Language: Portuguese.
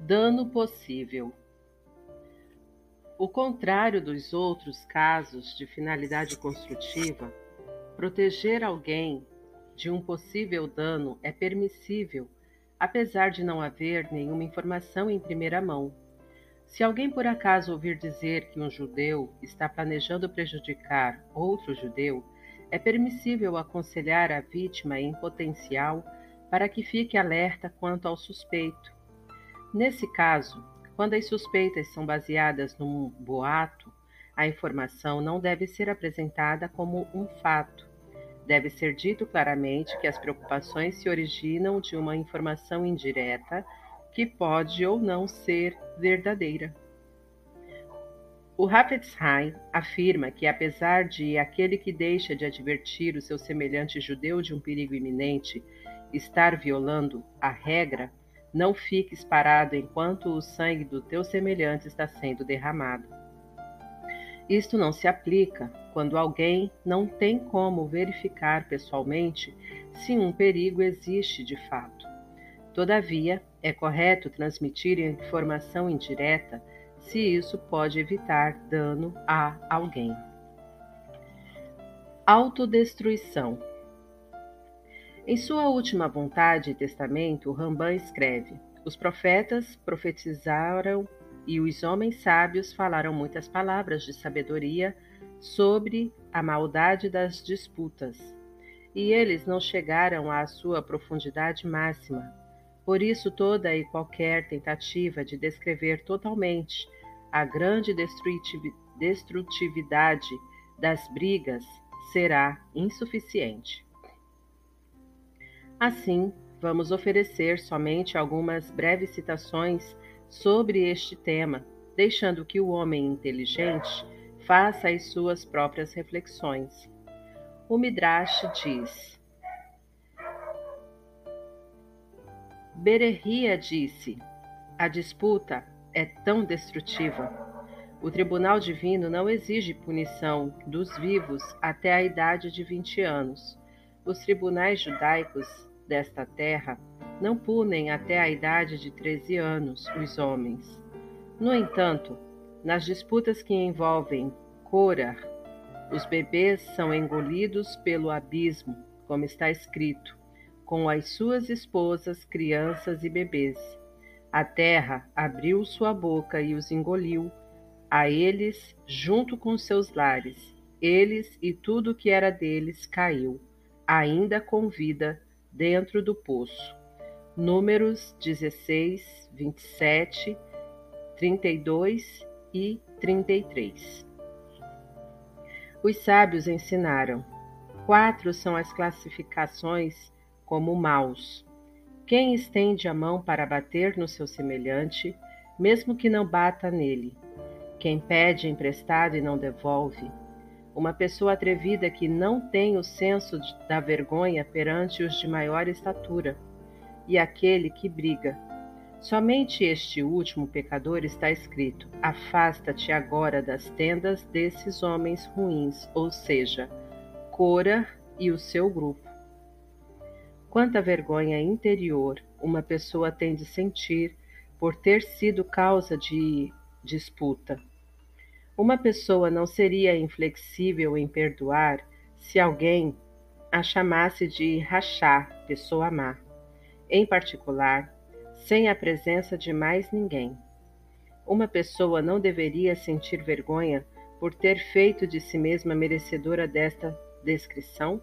Dano possível. O contrário dos outros casos de finalidade construtiva, proteger alguém de um possível dano é permissível, apesar de não haver nenhuma informação em primeira mão. Se alguém por acaso ouvir dizer que um judeu está planejando prejudicar outro judeu, é permissível aconselhar a vítima em potencial para que fique alerta quanto ao suspeito Nesse caso, quando as suspeitas são baseadas num boato, a informação não deve ser apresentada como um fato. Deve ser dito claramente que as preocupações se originam de uma informação indireta que pode ou não ser verdadeira. O Hafetzheim afirma que, apesar de aquele que deixa de advertir o seu semelhante judeu de um perigo iminente estar violando a regra, não fiques parado enquanto o sangue do teu semelhante está sendo derramado. Isto não se aplica quando alguém não tem como verificar pessoalmente se um perigo existe de fato. Todavia, é correto transmitir informação indireta se isso pode evitar dano a alguém. Autodestruição em sua última vontade e testamento, Rambam escreve: Os profetas profetizaram e os homens sábios falaram muitas palavras de sabedoria sobre a maldade das disputas. E eles não chegaram à sua profundidade máxima. Por isso, toda e qualquer tentativa de descrever totalmente a grande destrutividade das brigas será insuficiente. Assim, vamos oferecer somente algumas breves citações sobre este tema, deixando que o homem inteligente faça as suas próprias reflexões. O Midrash diz: Bererria disse: A disputa é tão destrutiva. O tribunal divino não exige punição dos vivos até a idade de 20 anos. Os tribunais judaicos desta terra não punem até a idade de 13 anos os homens. No entanto, nas disputas que envolvem Corar, os bebês são engolidos pelo abismo, como está escrito, com as suas esposas, crianças e bebês. A terra abriu sua boca e os engoliu, a eles junto com seus lares. Eles e tudo que era deles caiu, ainda com vida dentro do poço. Números 16, 27, 32 e 33. Os sábios ensinaram: quatro são as classificações como maus. Quem estende a mão para bater no seu semelhante, mesmo que não bata nele. Quem pede emprestado e não devolve uma pessoa atrevida que não tem o senso da vergonha perante os de maior estatura, e aquele que briga. Somente este último pecador está escrito: Afasta-te agora das tendas desses homens ruins, ou seja, Cora e o seu grupo. Quanta vergonha interior uma pessoa tem de sentir por ter sido causa de disputa. Uma pessoa não seria inflexível em perdoar se alguém a chamasse de rachar, pessoa má, em particular, sem a presença de mais ninguém. Uma pessoa não deveria sentir vergonha por ter feito de si mesma merecedora desta descrição?